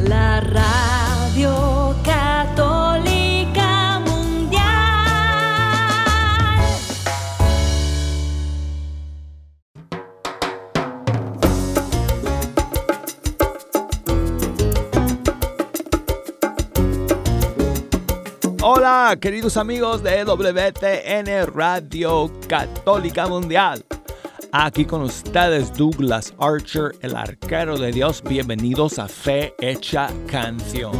la radio católica mundial. Hola, queridos amigos de WTN Radio Católica Mundial. Aquí con ustedes Douglas Archer, el arquero de Dios. Bienvenidos a Fe Hecha Canción.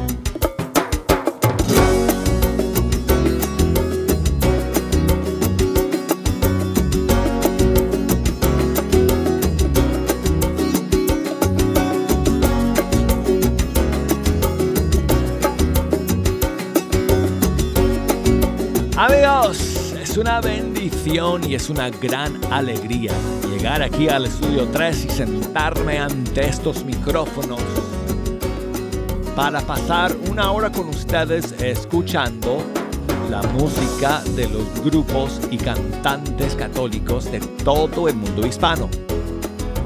Amigos, es una bendición y es una gran alegría llegar aquí al estudio 3 y sentarme ante estos micrófonos para pasar una hora con ustedes escuchando la música de los grupos y cantantes católicos de todo el mundo hispano.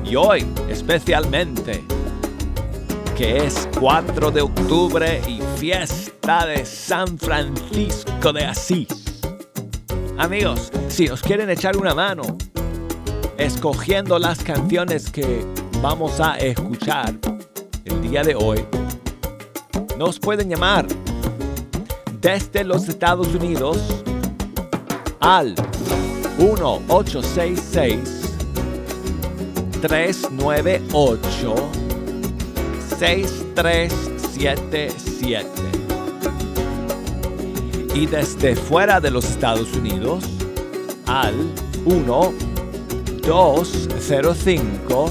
Y hoy especialmente, que es 4 de octubre y fiesta de San Francisco de Asís. Amigos, si os quieren echar una mano escogiendo las canciones que vamos a escuchar el día de hoy, nos pueden llamar desde los Estados Unidos al 1866 398 6377 y desde fuera de los Estados Unidos al 1 205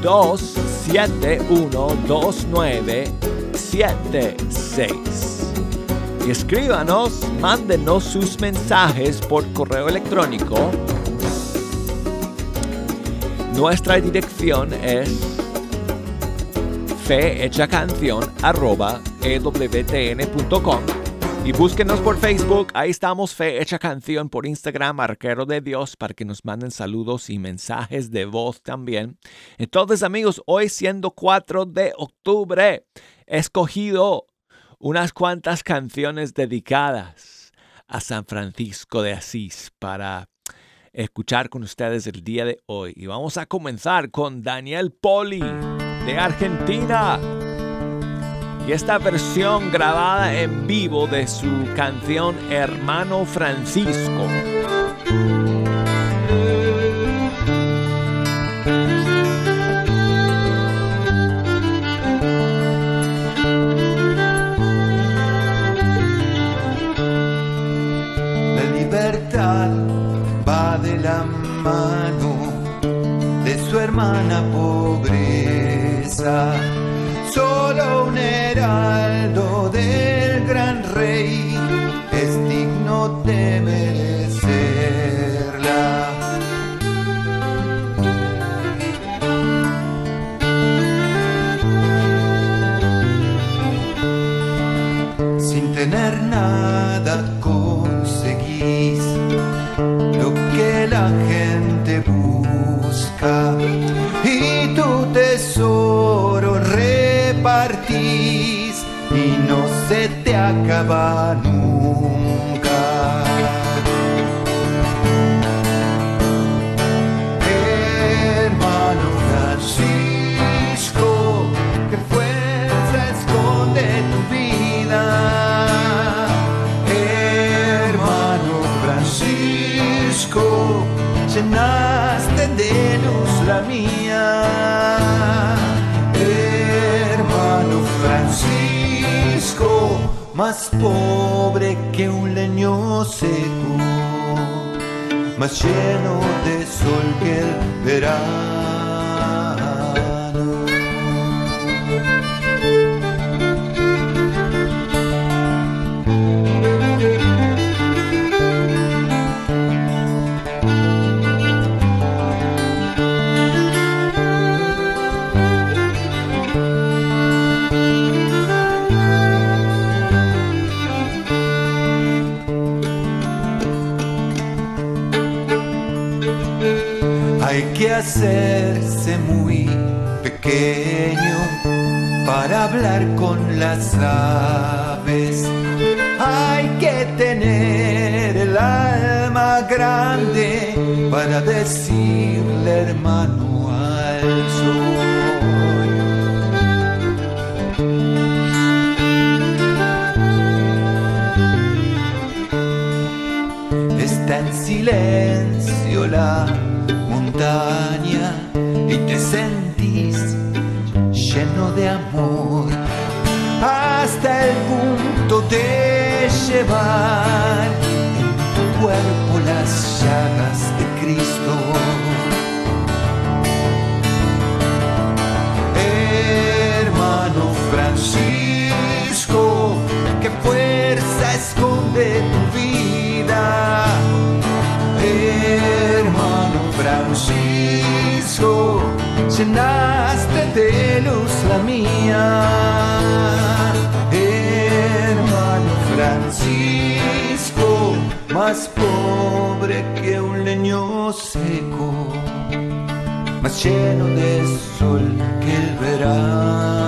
271 2976 y escríbanos, mándenos sus mensajes por correo electrónico. Nuestra dirección es fehechacanción.com y búsquenos por Facebook, ahí estamos, Fe Hecha Canción, por Instagram, Arquero de Dios, para que nos manden saludos y mensajes de voz también. Entonces amigos, hoy siendo 4 de octubre, he escogido unas cuantas canciones dedicadas a San Francisco de Asís para escuchar con ustedes el día de hoy. Y vamos a comenzar con Daniel Poli de Argentina y esta versión grabada en vivo de su canción Hermano Francisco. La libertad va de la mano de su hermana pobreza solo un heraldo del gran rey. Es digno de alma grande para decirle hermano al sol. Está en silencio la montaña y te sentís lleno de amor hasta el punto de llevar cuerpo las llagas de Cristo. Hermano Francisco, qué fuerza esconde tu vida. Hermano Francisco, llenaste de luz la mía. Hermano Francisco, más pobre que un leño seco, más lleno de sol que el verano.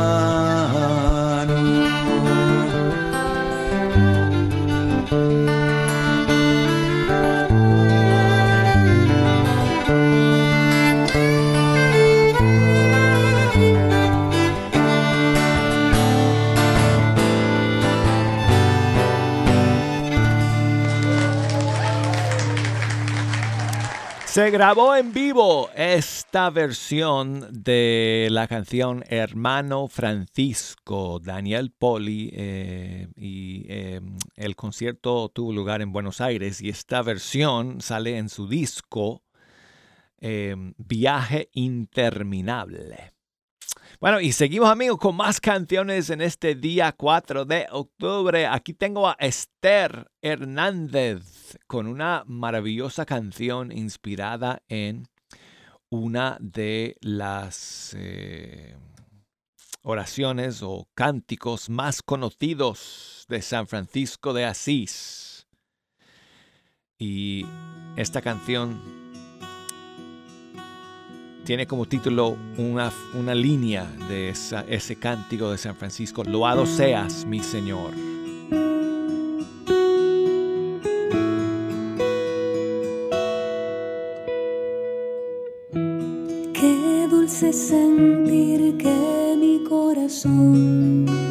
Se grabó en vivo esta versión de la canción Hermano Francisco, Daniel Poli, eh, y eh, el concierto tuvo lugar en Buenos Aires y esta versión sale en su disco eh, Viaje Interminable. Bueno, y seguimos amigos con más canciones en este día 4 de octubre. Aquí tengo a Esther Hernández con una maravillosa canción inspirada en una de las eh, oraciones o cánticos más conocidos de San Francisco de Asís. Y esta canción tiene como título una, una línea de ese cántico de San Francisco, Loado seas mi Señor. Qué dulce sentir que mi corazón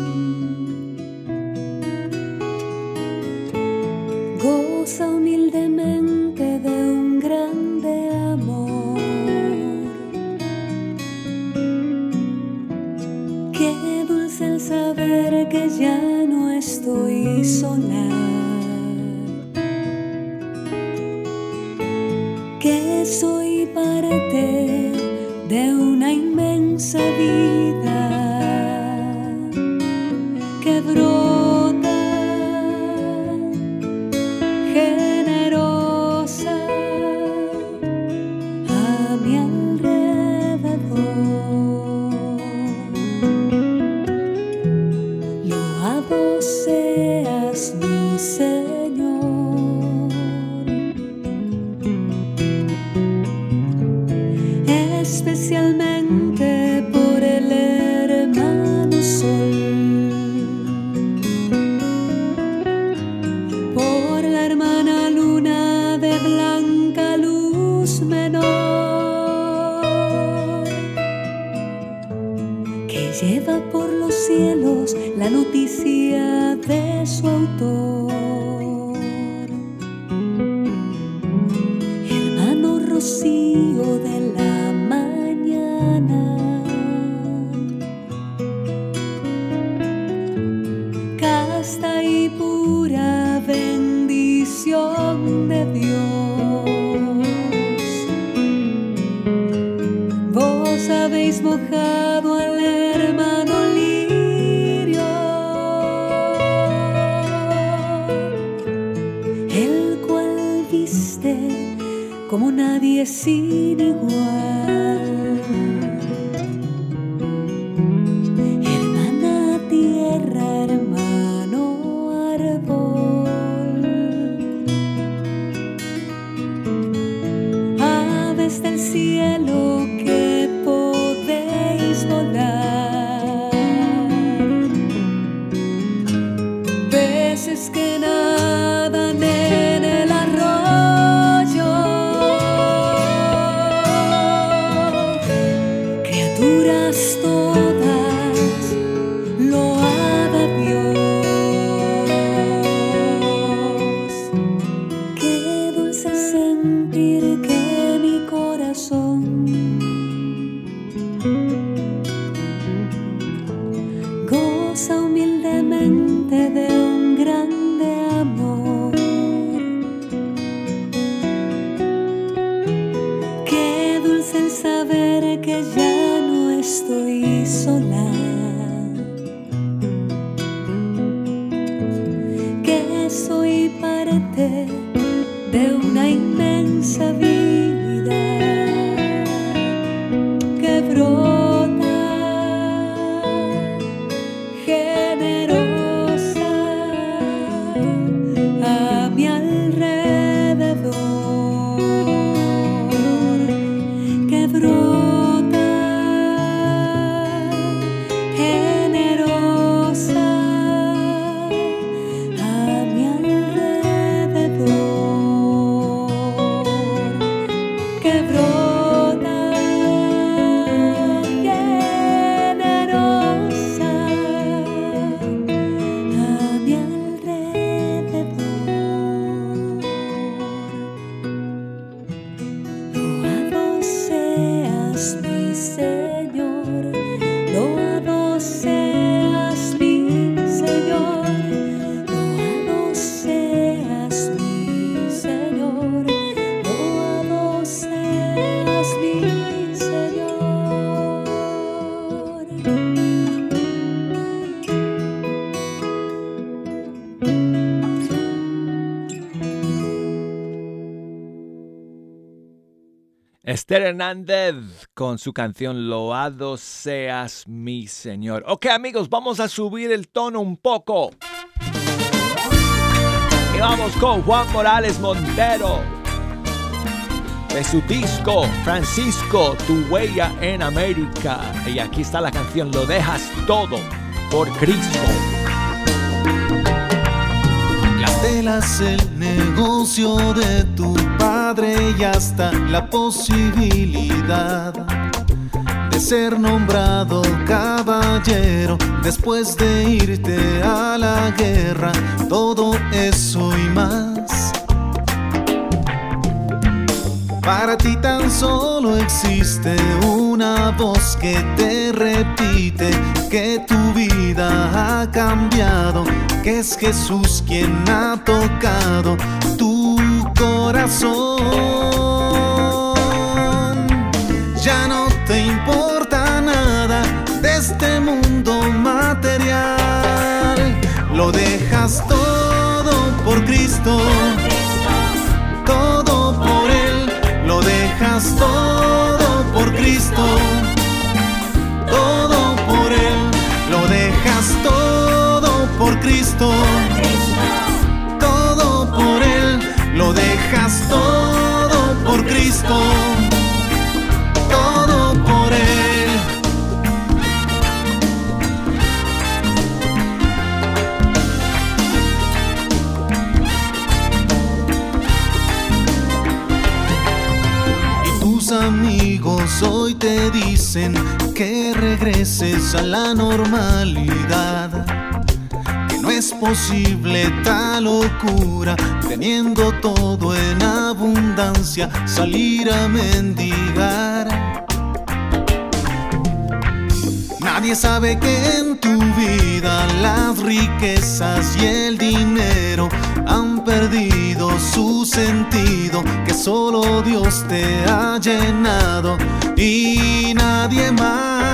so Esther Hernández con su canción Loado seas mi Señor. Ok amigos, vamos a subir el tono un poco. Y vamos con Juan Morales Montero. De su disco Francisco, tu huella en América. Y aquí está la canción Lo dejas todo por Cristo. El negocio de tu padre y hasta la posibilidad de ser nombrado caballero después de irte a la guerra, todo eso y más. Para ti tan solo existe una voz que te repite que tu vida ha cambiado, que es Jesús quien ha tocado tu corazón. Ya no te importa nada de este mundo material, lo dejas todo por Cristo todo por Cristo, todo por Él, lo dejas todo por Cristo, todo por Él, lo dejas todo por Cristo, hoy te dicen que regreses a la normalidad. Que no es posible tal locura, teniendo todo en abundancia, salir a mendigar. Nadie sabe que en tu vida las riquezas y el dinero han perdido su sentido, que solo Dios te ha llenado y nadie más.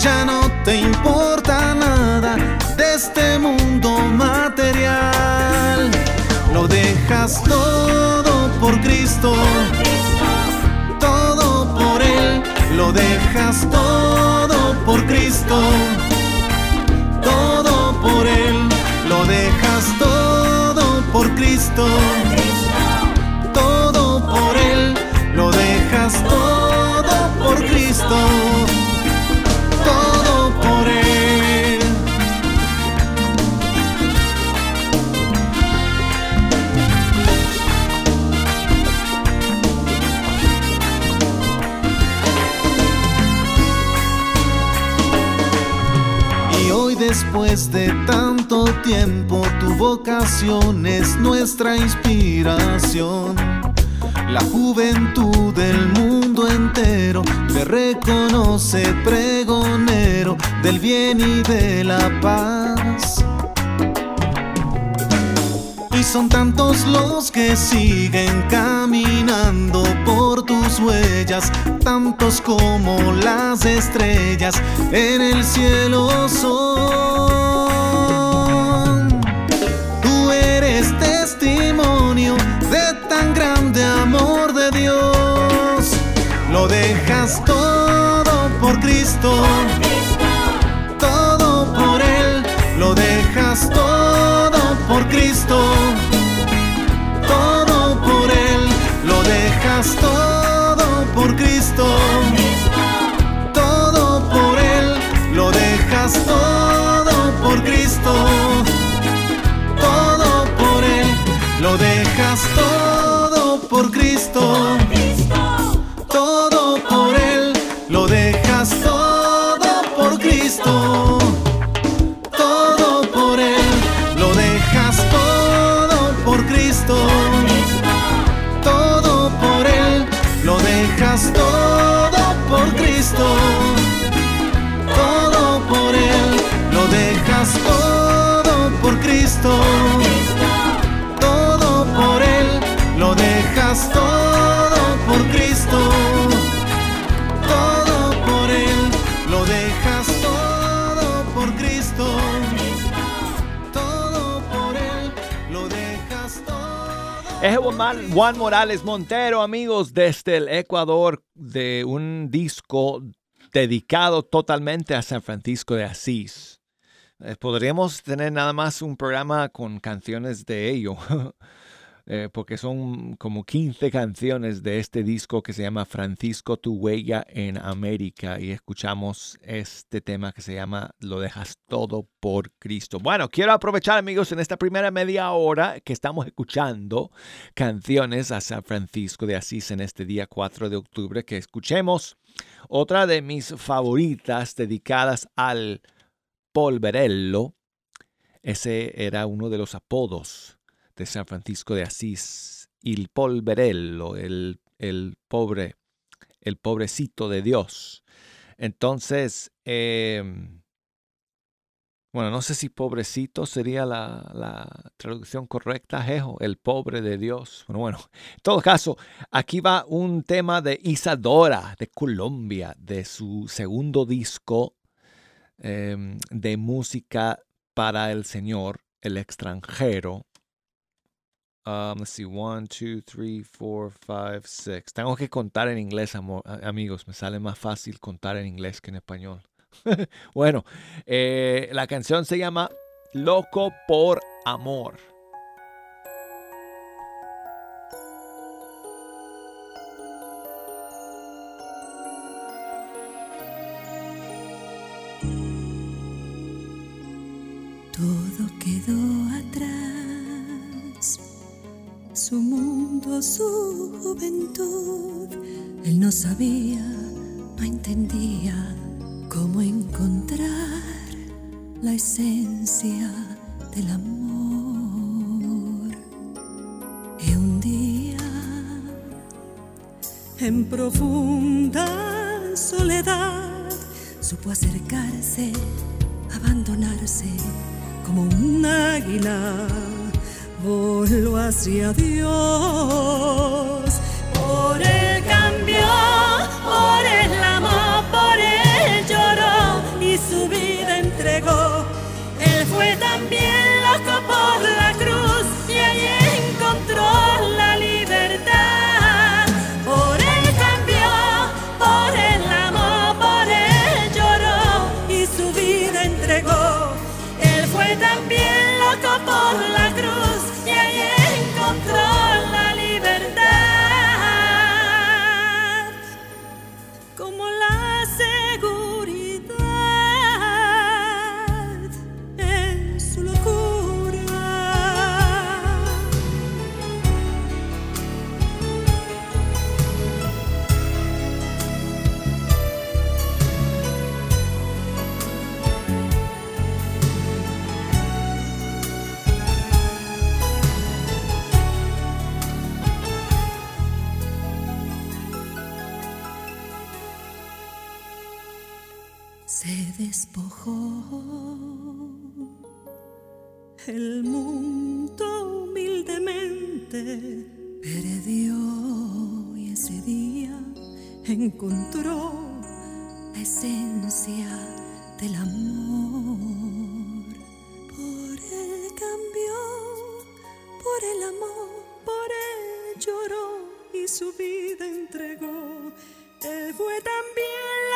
Ya no te importa nada de este mundo material, lo dejas todo por Cristo lo dejas todo por Cristo, todo por Él, lo dejas todo por Cristo, todo por Él, lo dejas todo por Cristo, después de tanto tiempo tu vocación es nuestra inspiración. La juventud del mundo entero te reconoce pregonero del bien y de la paz. Y son tantos los que siguen caminando por bellas, tantos como las estrellas en el cielo son. Tú eres testimonio de tan grande amor de Dios. Lo dejas todo por Cristo. Todo por Él. Lo dejas todo por Cristo. Todo por Él. Lo dejas todo por Cristo. Todo por Él. Lo dejas todo por Cristo. Todo por Él. Lo dejas todo por Cristo. Cristo. Todo por Él. Lo dejas todo por Cristo. Todo por Él. Lo dejas todo por Cristo. Todo por Él. Lo dejas todo. Es Juan Juan Morales Montero, amigos, desde el Ecuador, de un disco dedicado totalmente a San Francisco de Asís. Eh, Podríamos tener nada más un programa con canciones de ello, eh, porque son como 15 canciones de este disco que se llama Francisco Tu Huella en América y escuchamos este tema que se llama Lo dejas todo por Cristo. Bueno, quiero aprovechar amigos en esta primera media hora que estamos escuchando canciones a San Francisco de Asís en este día 4 de octubre que escuchemos otra de mis favoritas dedicadas al polverello. Ese era uno de los apodos de San Francisco de Asís. Il polverello, el, el pobre, el pobrecito de Dios. Entonces, em, bueno, no sé si pobrecito sería la, traducción correcta, Jejo, el pobre de Dios. Bueno, bueno, en todo caso, aquí va un tema de Isadora de Colombia, de su segundo disco em, de música para el Señor, el extranjero. Um, let's see, one, two, three, four, five, six. Tengo que contar en inglés, amigos. Me sale más fácil contar en inglés que en español. bueno, eh, la canción se llama Loco por Amor. Su juventud. Él no sabía, no entendía cómo encontrar la esencia del amor. Y un día, en profunda soledad, supo acercarse, abandonarse como un águila, voló hacia Dios. Por él cambió, por él amó, por él lloró y su vida entregó. Él fue también encontró la esencia del amor. Por él cambió, por el amor, por él lloró y su vida entregó. Él fue también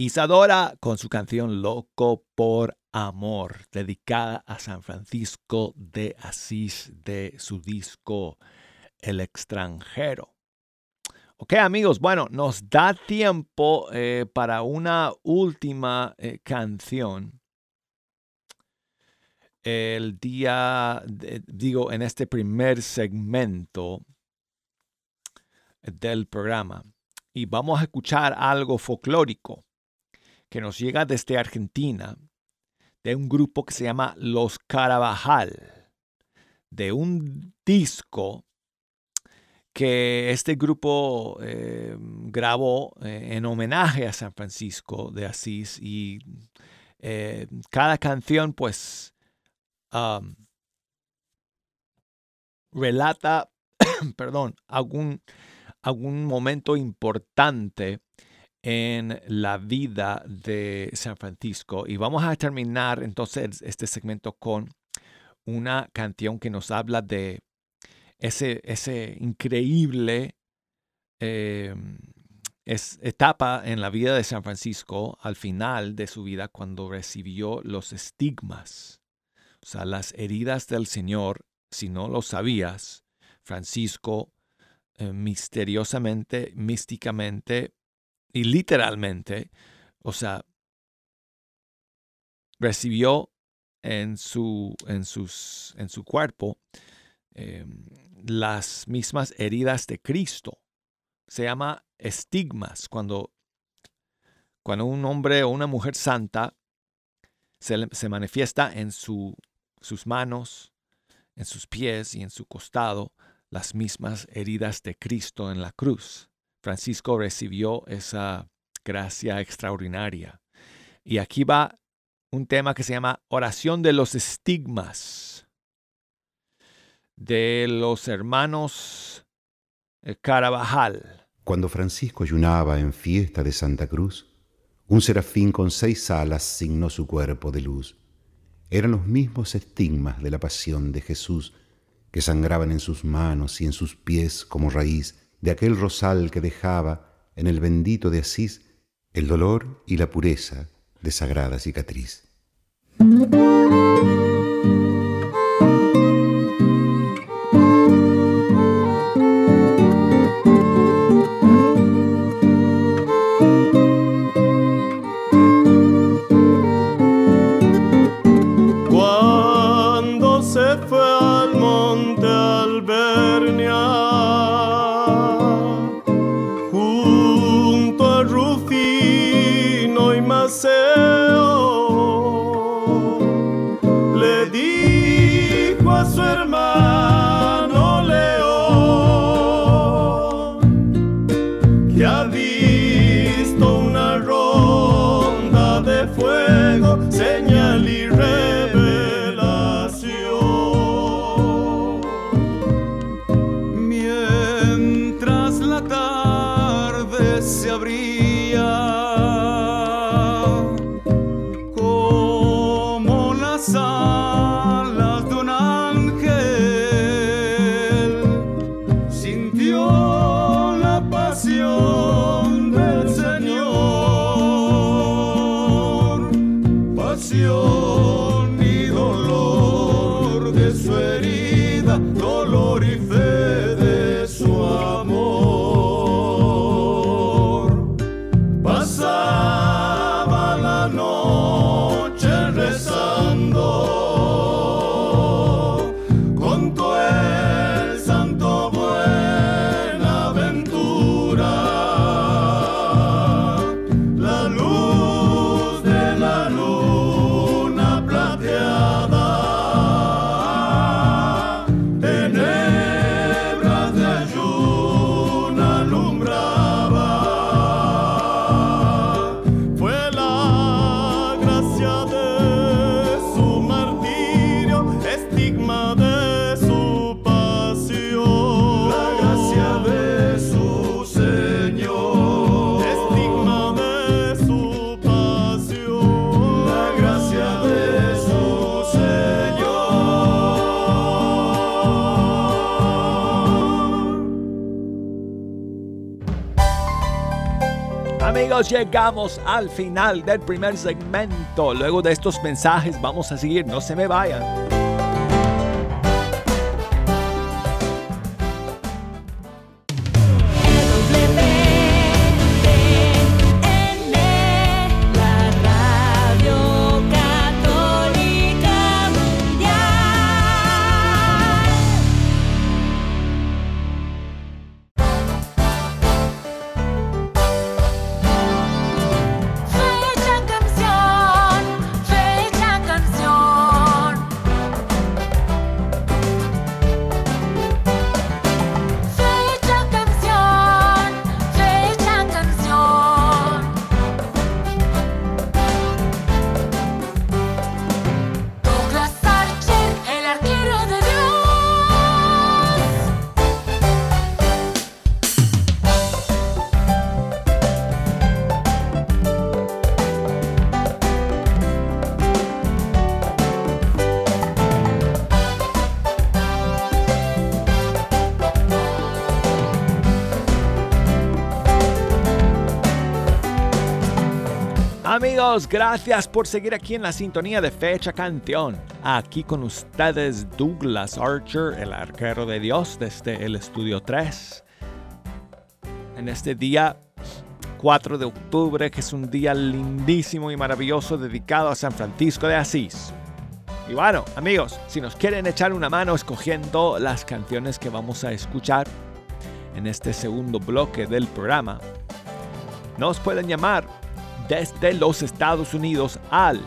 Isadora con su canción Loco por Amor, dedicada a San Francisco de Asís de su disco El extranjero. Ok amigos, bueno, nos da tiempo eh, para una última eh, canción. El día, digo, en este primer segmento del programa. Y vamos a escuchar algo folclórico que nos llega desde Argentina, de un grupo que se llama Los Carabajal, de un disco que este grupo eh, grabó eh, en homenaje a San Francisco de Asís y eh, cada canción pues relata, perdón, algún, algún momento importante en la vida de San Francisco. Y vamos a terminar entonces este segmento con una canción que nos habla de ese, ese increíble em, etapa en la vida de San Francisco al final de su vida cuando recibió los estigmas, o sea, las heridas del Señor, si no lo sabías, Francisco eh, misteriosamente, místicamente y literalmente, o sea, recibió en su, en sus, en su cuerpo em, las mismas heridas de Cristo. Se llama estigmas cuando, cuando un hombre o una mujer santa se, se manifiesta en su, sus manos, en sus pies y en su costado las mismas heridas de Cristo en la cruz. Francisco recibió esa gracia extraordinaria. Y aquí va un tema que se llama oración de los estigmas de los hermanos eh, Carabajal. Cuando Francisco ayunaba en fiesta de Santa Cruz, un serafín con seis alas signó su cuerpo de luz. Eran los mismos estigmas de la pasión de Jesús que sangraban en sus manos y en sus pies como raíz de aquel rosal que dejaba en el bendito de Asís el dolor y la pureza de sagrada cicatriz. se abrir. Llegamos al final del primer segmento. Luego de estos mensajes vamos a seguir, no se me vayan. Gracias por seguir aquí en la sintonía de Fecha Canción. Aquí con ustedes Douglas Archer, el arquero de Dios desde el estudio 3. En este día 4 de octubre, que es un día lindísimo y maravilloso dedicado a San Francisco de Asís. Y bueno, amigos, si nos quieren echar una mano escogiendo las canciones que vamos a escuchar en este segundo bloque del programa, nos pueden llamar desde los Estados Unidos al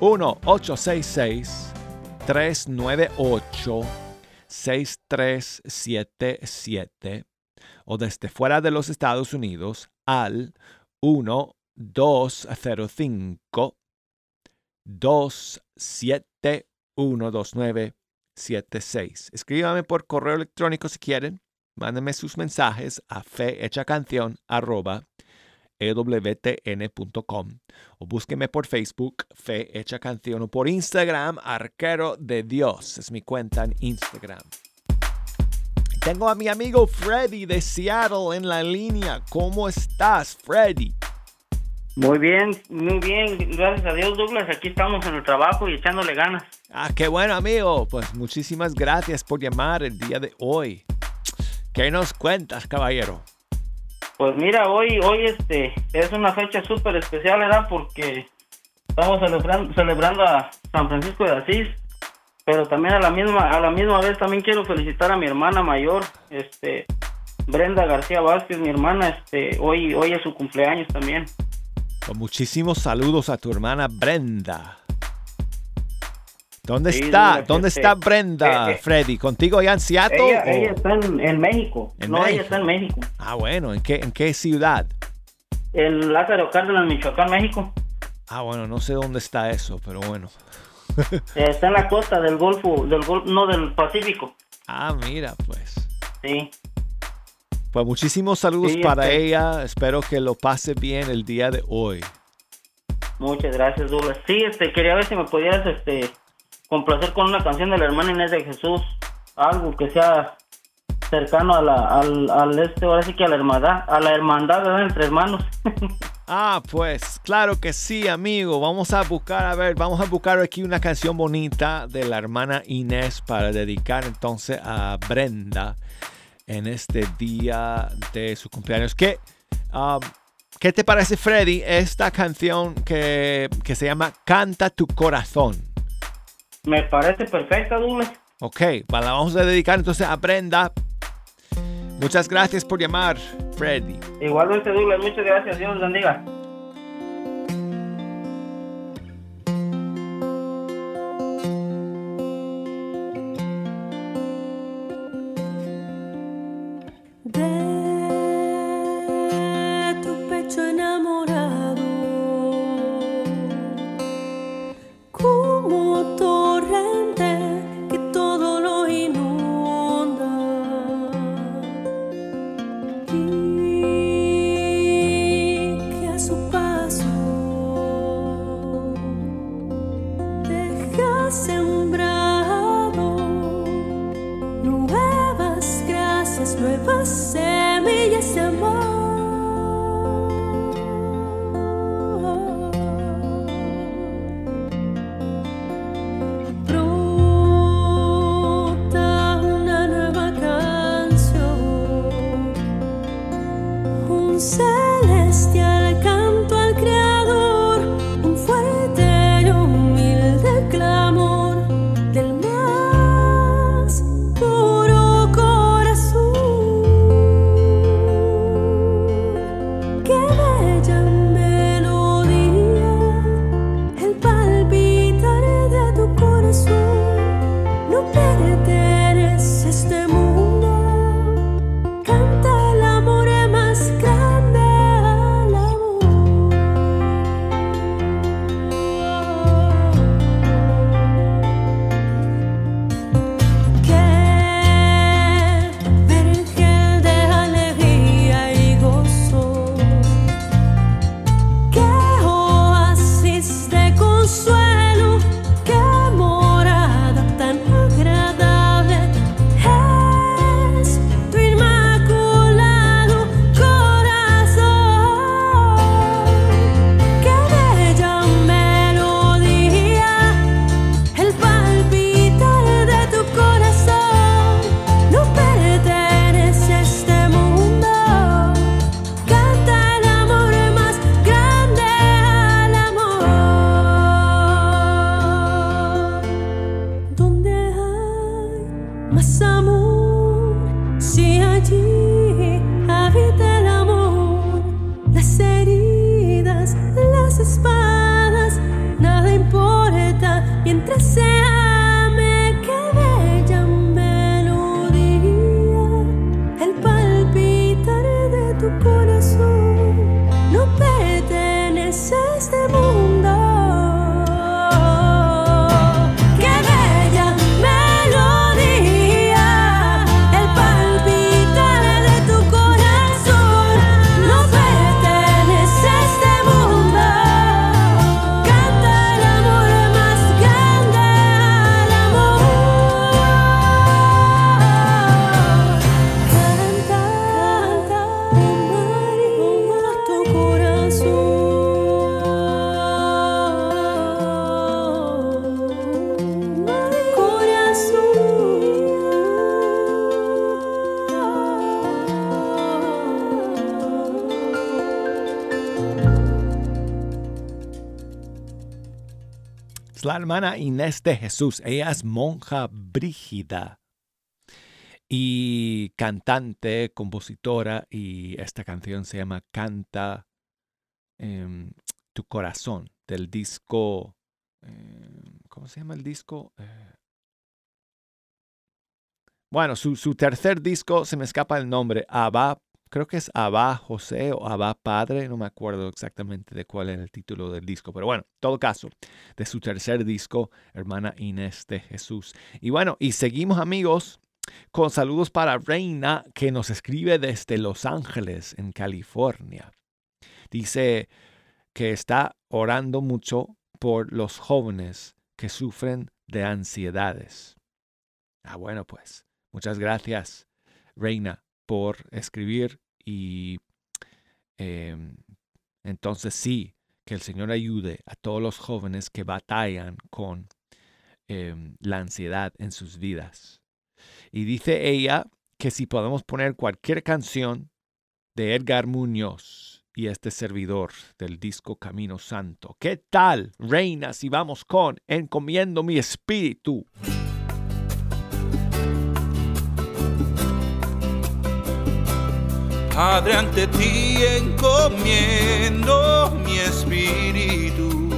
1-866-398-6377 o desde fuera de los Estados Unidos al 1-205 2712976. Escríbame por correo electrónico si quieren. Mándenme sus mensajes a fehechacanción.com ewtn.com o búsqueme por Facebook Fe Hecha Canción o por Instagram Arquero de Dios. Es mi cuenta en Instagram. Tengo a mi amigo Freddy de Seattle en la línea. ¿Cómo estás, Freddy? Muy bien, muy bien. Gracias a Dios, Douglas. Aquí estamos en el trabajo y echándole ganas. Ah, qué bueno, amigo. Pues muchísimas gracias por llamar el día de hoy. ¿Qué nos cuentas, caballero? Pues mira, hoy, hoy este, es una fecha súper especial, ¿verdad? Porque estamos celebrando, celebrando a San Francisco de Asís, pero también a la misma, a la misma vez también quiero felicitar a mi hermana mayor, este, Brenda García Vázquez, mi hermana, este, hoy, hoy es su cumpleaños también. Con muchísimos saludos a tu hermana Brenda. ¿Dónde está? ¿Dónde este, está Brenda, eh, eh, Freddy? ¿Contigo allá en Seattle? Ella, está en, México. no, ella está en México. Ah, bueno. ¿En qué, en qué ciudad? En Lázaro Cárdenas, Michoacán, México. Ah, bueno, no sé dónde está eso, pero bueno. Eh, está en la costa del Golfo, del Golfo, no, del Pacífico. Ah, mira, pues. Sí. Pues muchísimos saludos para este ella. Espero que lo pase bien el día de hoy. Muchas gracias, Douglas. Sí, este, quería ver si me podías este, complacer con una canción de la hermana Inés de Jesús. Algo que sea cercano a la, al, este, ahora sí que a la hermandad, a la hermandad entre hermanos. ah, pues claro que sí, amigo. Vamos a buscar, a ver, vamos a buscar aquí una canción bonita de la hermana Inés para dedicar entonces a Brenda en este día de su cumpleaños. ¿Qué, um, ¿qué te parece, Freddy, esta canción que, que se llama Canta tu corazón? Me parece perfecta, Douglas. Ok, la vamos a dedicar entonces a Brenda Muchas gracias por llamar, Freddy. Igualmente, Douglas, muchas gracias. Dios bendiga. Hermana Inés de Jesús. Ella es monja brígida y cantante, compositora, y esta canción se llama Canta em, tu corazón, del disco, em, ¿cómo se llama el disco? Eh, bueno, su, su, tercer disco, se me escapa el nombre, Abba creo que es Abba José o Abba Padre, no me acuerdo exactamente de cuál es el título del disco, pero bueno, todo caso, de su tercer disco, hermana Inés de Jesús. Y bueno, y seguimos amigos con saludos para Reina que nos escribe desde Los Ángeles, en California. Dice que está orando mucho por los jóvenes que sufren de ansiedades. Ah, bueno, pues muchas gracias, Reina, por escribir y em, entonces sí, que el Señor ayude a todos los jóvenes que batallan con em, la ansiedad en sus vidas. Y dice ella que si podemos poner cualquier canción de Edgar Muñoz y este servidor del disco Camino Santo. ¿Qué tal, reina, si vamos con Encomiendo mi espíritu? Padre, ante ti encomiendo mi espíritu.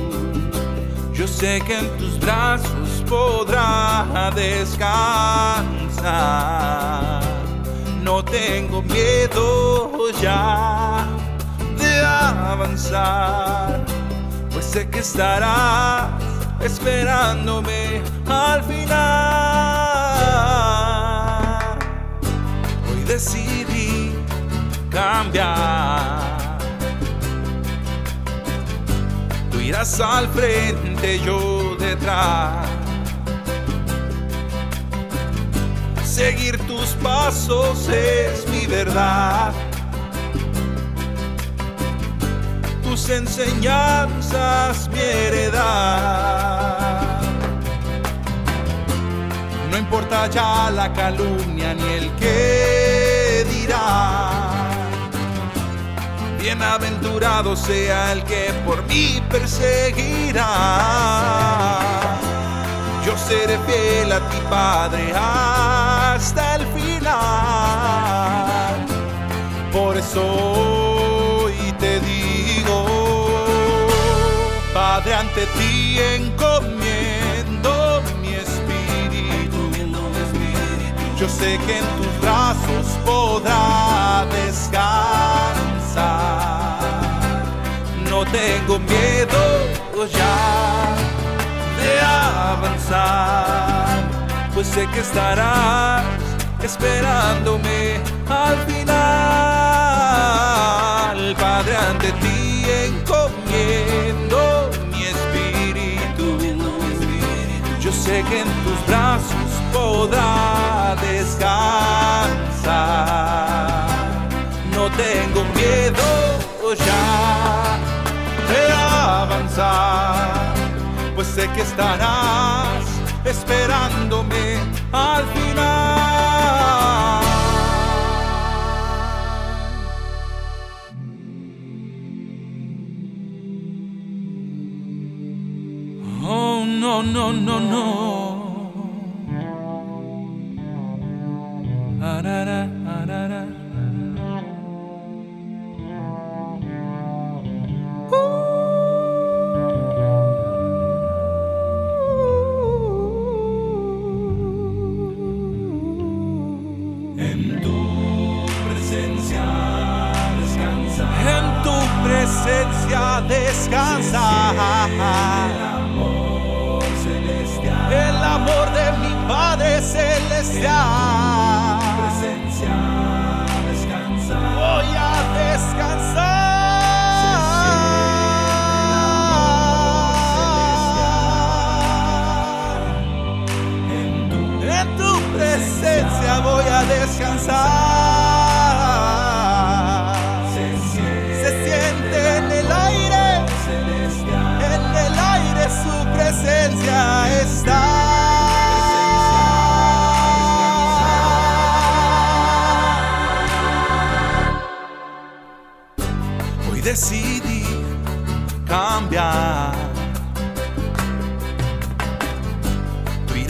Yo sé que en tus brazos podrá descansar. No tengo miedo ya de avanzar, pues sé que estarás esperándome al final. Hoy decidí cambiar. Tú irás al frente, yo detrás. Seguir tus pasos es mi verdad. Tus enseñanzas mi heredad. No importa ya la calumnia ni el que dirá Bienaventurado sea el que por mí perseguirá. Yo seré fiel a ti, Padre, hasta el final. Por eso hoy te digo, Padre, ante ti encomiendo mi espíritu. Yo sé que en tus brazos podrá descansar tengo miedo ya de avanzar, pues sé que estarás esperándome al final. Padre, ante ti encomiendo mi espíritu. Yo sé que en tus brazos podrá descansar no tengo miedo ya de avanzar, pues sé que estarás esperándome al final. Oh, no, no, no, no. presencia descansa. El amor de mi Padre celestial. Voy a descansar. En tu presencia voy a descansar.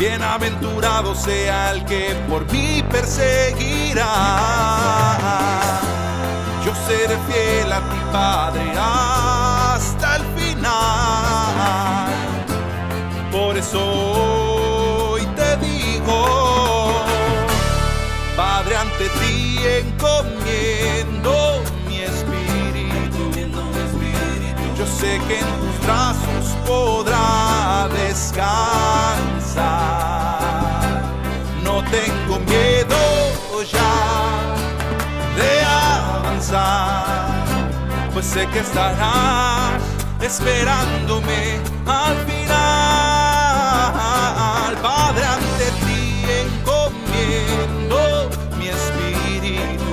Bienaventurado sea el que por mí perseguirá. seré fiel a ti, Padre, hasta el final. Por eso hoy te digo, Padre, ante ti encomiendo mi espíritu. Yo sé que en tus brazos podrá descansar. No tengo miedo ya de avanzar, pues sé que estarás esperándome al final. Padre, ante ti encomiendo mi espíritu.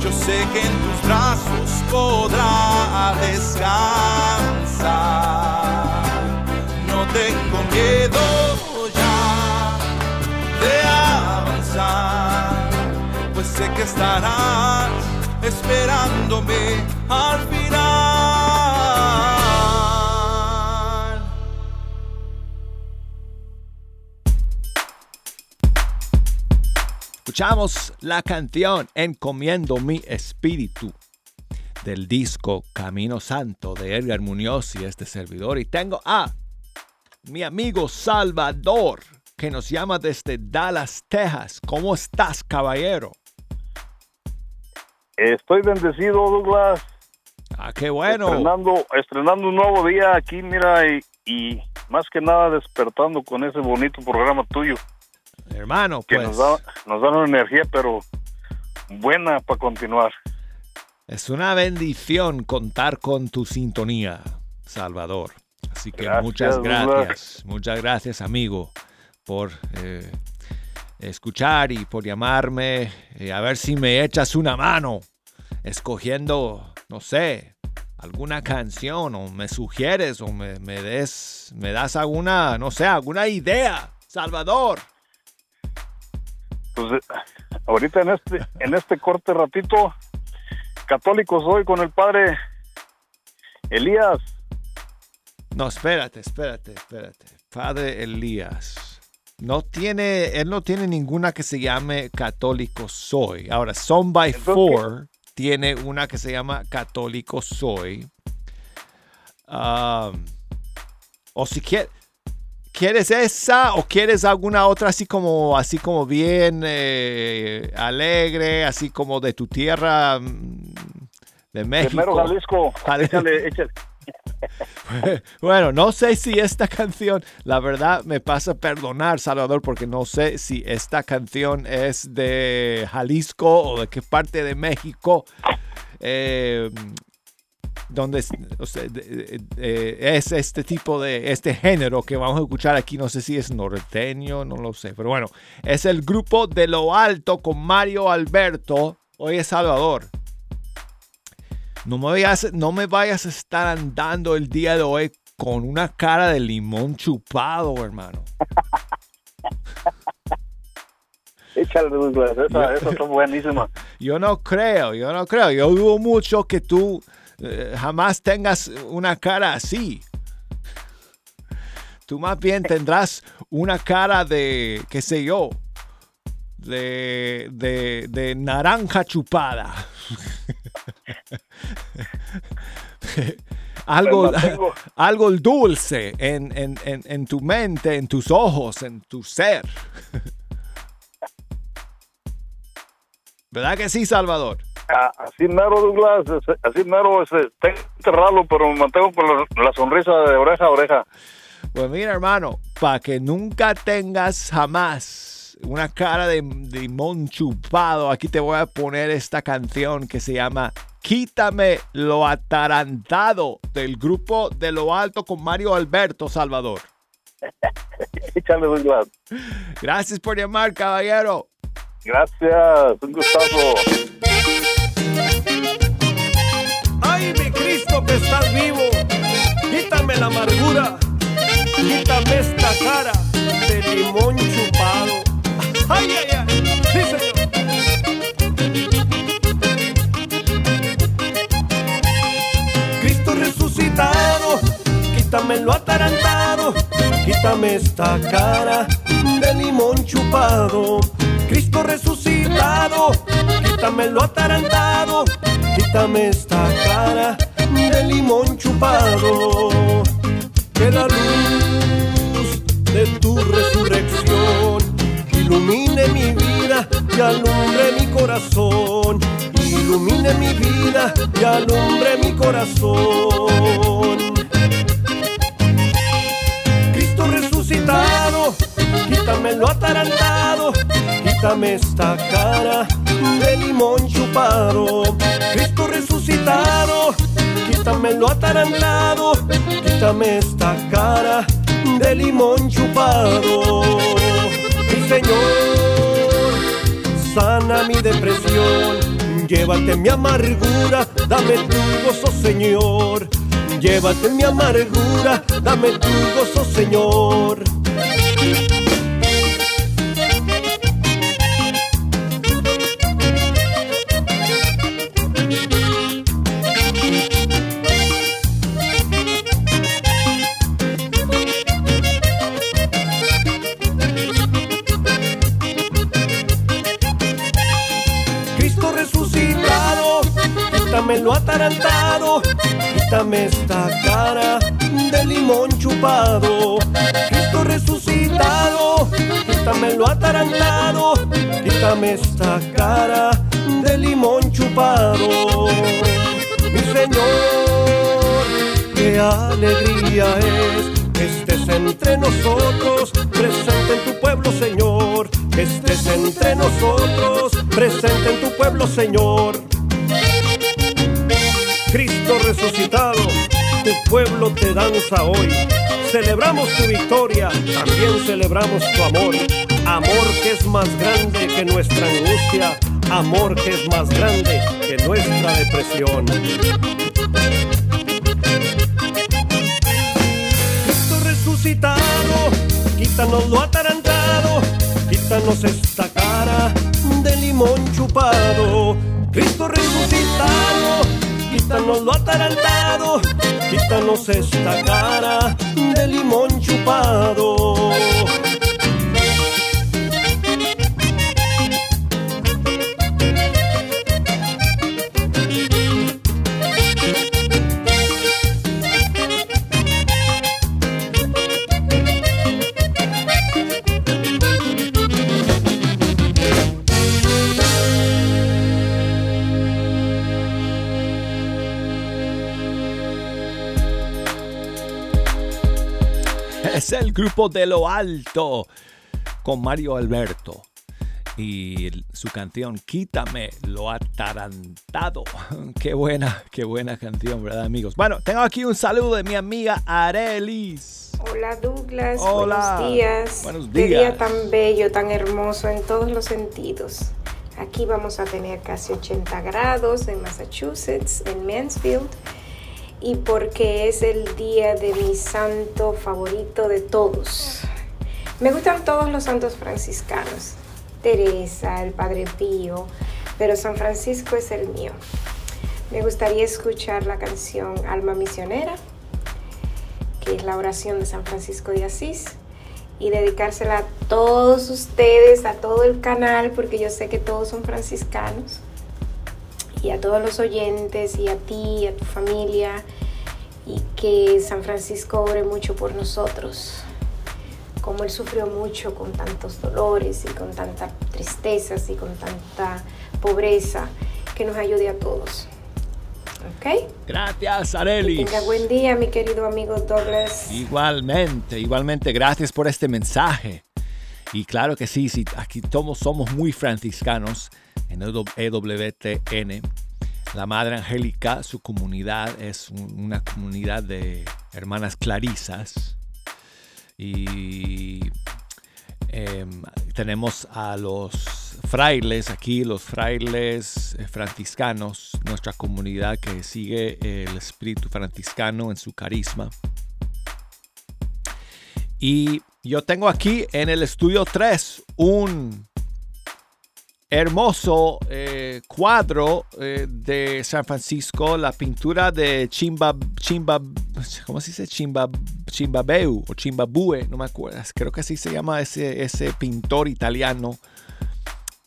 Yo sé que en tus brazos podrá estarás esperándome al final. Escuchamos la canción Encomiendo mi espíritu del disco Camino Santo de Edgar Muñoz y este servidor. Y tengo a mi amigo Salvador que nos llama desde Dallas, Texas. ¿Cómo estás, caballero? Estoy bendecido, Douglas. Ah, qué bueno. Estrenando, estrenando un nuevo día aquí, mira, y, y más que nada despertando con ese bonito programa tuyo, Hermano, que pues nos, da, nos da una energía, pero buena para continuar. es una bendición contar con tu sintonía, Salvador. Así que Gracias, muchas Douglas. gracias, muchas gracias, amigo, por eh, escuchar y por llamarme. Y a ver si me echas una mano escogiendo, no sé, alguna canción o me sugieres o me, me des, me das alguna, no sé, alguna idea, Salvador. Pues eh, ahorita en este, en este corte ratito, católico soy con el padre Elías. No, espérate, espérate, espérate. Padre Elías. No tiene, él no tiene ninguna que se llame Católico Soy. Ahora, Son by Four tiene una que se llama Católico Soy. Um, o si quieres, ¿quieres esa o quieres alguna otra así como, así como bien eh, alegre, así como de tu tierra mm, de México? Primero Jalisco. Échale, échale. Bueno, no sé si esta canción, la verdad me pasa perdonar, Salvador, porque no sé si esta canción es de Jalisco o de qué parte de México. eh, donde es, o sea, es este tipo de, este género que vamos a escuchar aquí, no sé si es norteño, no lo sé, pero bueno, es el grupo de lo alto con Mario Alberto. Oye, Salvador, no me, vayas, no me vayas a estar andando el día de hoy con una cara de limón chupado, hermano. Échale, Douglas. Esa está buenísima. Yo no creo, yo no creo. Yo dudo mucho que tú eh, jamás tengas una cara así. Tú más bien tendrás una cara de, qué sé yo, de, de, de naranja chupada. algo, algo dulce en, en- en- en tu mente, en tus ojos, en tu ser. ¿Verdad que sí, Salvador? Así mero, Douglas. Así mero. Ese, tengo pero me mantengo con la sonrisa de oreja a oreja. Pues mira, hermano, para que nunca tengas jamás una cara de, limón chupado, aquí te voy a poner esta canción que se llama Quítame lo atarantado del grupo de lo alto con Mario Alberto Salvador. Échale, Douglas. Gracias por llamar, caballero. Gracias. Un gustazo. Ay, mi Cristo que estás vivo, quítame la amargura, quítame esta cara de limón chupado. Ay. Cristo resucitado, quítame lo atarantado, quítame esta cara de limón chupado. Cristo resucitado, quítame lo atarantado, quítame esta cara de limón chupado. Que la luz de tu resurrección ilumine mi vida y alumbre mi corazón. Ilumine mi vida y alumbre mi corazón. Cristo resucitado, quítame lo atarantado, quítame esta cara de limón chupado. Cristo resucitado, quítame lo atarantado, quítame esta cara de limón chupado. Señor, sana mi depresión, llévate mi amargura, dame tu gozo, Señor. Llévate mi amargura, dame tu gozo, Señor. Señor. Cristo resucitado, tu pueblo te danza hoy. Celebramos tu victoria, también celebramos tu amor. Amor que es más grande que nuestra angustia, amor que es más grande que nuestra depresión. Cristo resucitado, quítanos lo atarantado, quítanos esta cara limón chupado. Cristo resucitado, quítanos lo atarantado, quítanos esta cara de limón chupado. El grupo de lo alto con Mario Alberto y su canción Quítame lo atarantado. Qué buena, qué buena canción, ¿verdad, amigos? Bueno, tengo aquí un saludo de mi amiga Arelis. Hola Douglas, Hola. buenos días. Buenos Qué día días. tan bello, tan hermoso en todos los sentidos. Aquí vamos a tener casi 80 grados en Massachusetts, en Mansfield. Y porque es el día de mi santo favorito de todos. Me gustan todos los santos franciscanos. Teresa, el Padre Pío, pero San Francisco es el mío. Me gustaría escuchar la canción Alma Misionera que es la oración de San Francisco de Asís, y dedicársela a todos ustedes, a todo el canal, porque yo sé que todos son franciscanos, y a todos los oyentes, y a ti, y a tu familia, y que San Francisco ore mucho por nosotros, como él sufrió mucho con tantos dolores y con tantas tristezas y con tanta pobreza, que nos ayude a todos. ¿Ok? Gracias, Que Arelis. tenga buen día, mi querido amigo Douglas. Igualmente, igualmente, gracias por este mensaje. Y claro que sí, sí aquí todos somos muy franciscanos en EWTN. La Madre Angélica, su comunidad es un- una comunidad de hermanas clarisas. Y em, tenemos a los frailes aquí, los frailes eh, franciscanos, nuestra comunidad que sigue el espíritu franciscano en su carisma. Y yo tengo aquí en el estudio 3 un hermoso eh, cuadro eh, de San Francisco, la pintura de Chimba, Chimba, ¿cómo se dice? Chimba, Chimbabeu o Chimbabue, no me acuerdo, creo que así se llama ese, ese pintor italiano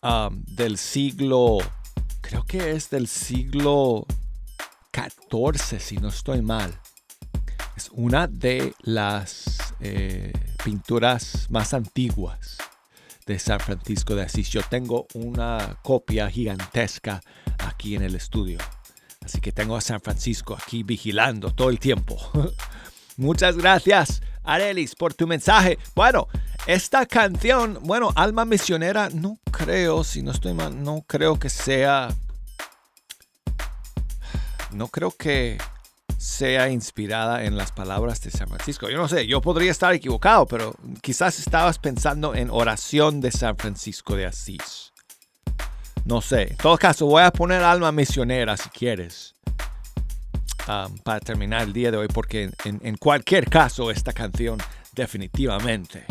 um, del siglo, creo que es del siglo 14, si no estoy mal. Es una de las eh, pinturas más antiguas de San Francisco de Asís. Yo tengo una copia gigantesca aquí en el estudio. Así que tengo a San Francisco aquí vigilando todo el tiempo. Muchas gracias, Arelis, por tu mensaje. Bueno, esta canción, bueno, Alma Misionera, no creo, si no estoy mal, no creo que sea no creo que sea inspirada en las palabras de San Francisco. Yo no sé, yo podría estar equivocado, pero quizás estabas pensando en oración de San Francisco de Asís. No sé, en todo caso voy a poner alma misionera si quieres. Um, para terminar el día de hoy, porque en, cualquier caso esta canción definitivamente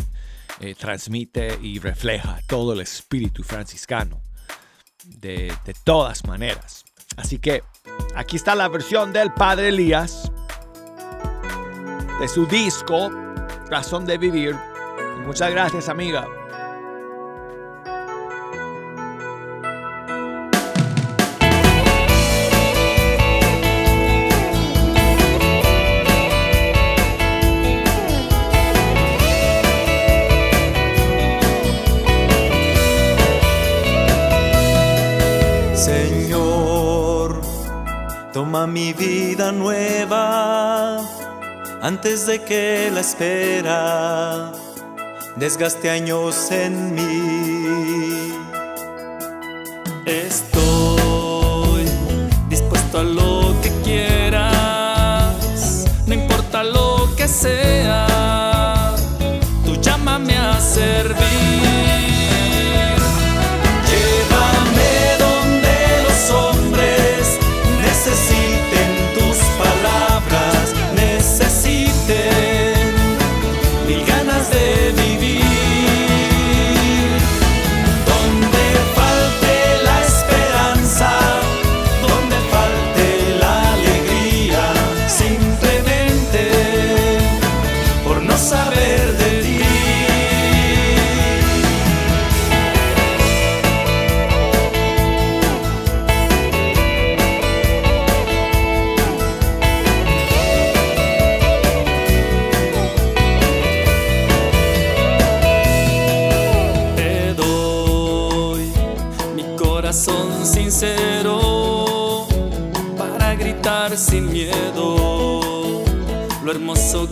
eh, transmite y refleja todo el espíritu franciscano de, de todas maneras. Así que Aquí está la versión del Padre Elías de su disco Razón de Vivir. Muchas gracias, amiga. Toma mi vida nueva antes de que la espera desgaste años en mí.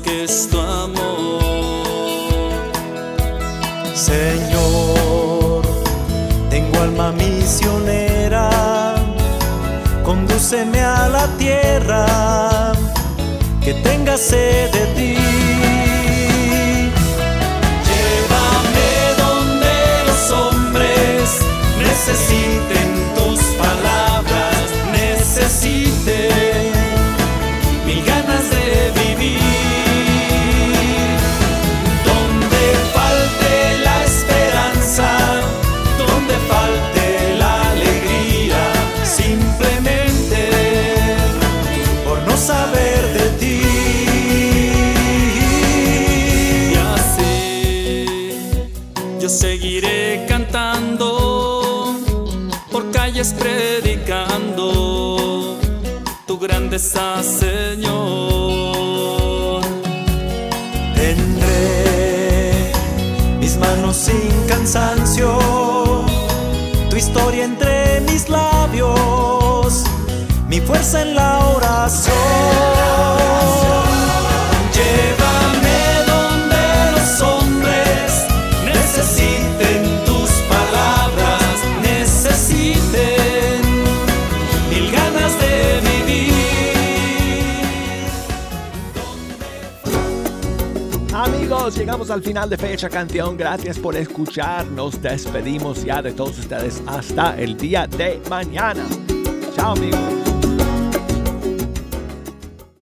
Que es tu amor. Señor, tengo alma misionera, condúceme a la tierra que tenga sed de ti. Llévame donde los hombres necesiten Señor. Tendré mis manos sin cansancio, tu historia entre mis labios, mi fuerza en la oración. Al final de Fecha Canción. Gracias por escuchar. Nos despedimos ya de todos ustedes hasta el día de mañana. Chao amigos.